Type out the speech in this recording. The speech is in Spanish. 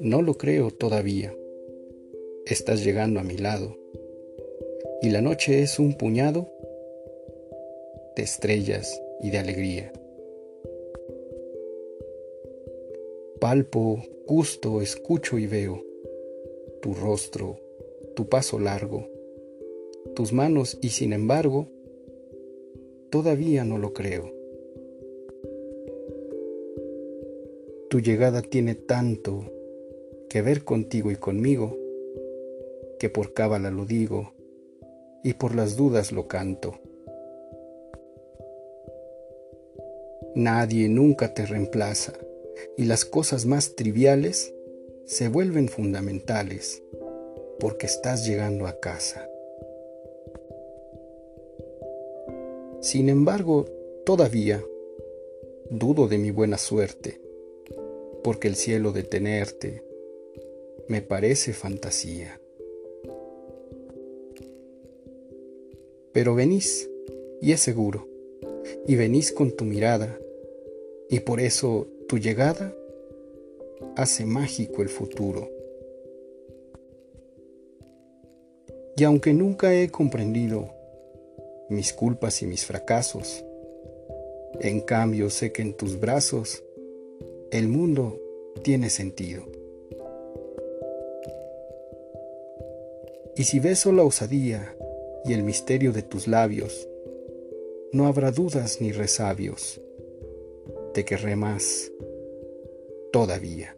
No lo creo todavía. Estás llegando a mi lado. Y la noche es un puñado de estrellas y de alegría. Palpo, gusto, escucho y veo tu rostro, tu paso largo, tus manos y sin embargo, todavía no lo creo. Tu llegada tiene tanto que ver contigo y conmigo, que por cábala lo digo y por las dudas lo canto. Nadie nunca te reemplaza y las cosas más triviales se vuelven fundamentales porque estás llegando a casa. Sin embargo, todavía dudo de mi buena suerte, porque el cielo de tenerte me parece fantasía. Pero venís, y es seguro, y venís con tu mirada, y por eso tu llegada hace mágico el futuro. Y aunque nunca he comprendido mis culpas y mis fracasos, en cambio sé que en tus brazos el mundo tiene sentido. Y si beso la osadía y el misterio de tus labios, no habrá dudas ni resabios, te querré más todavía.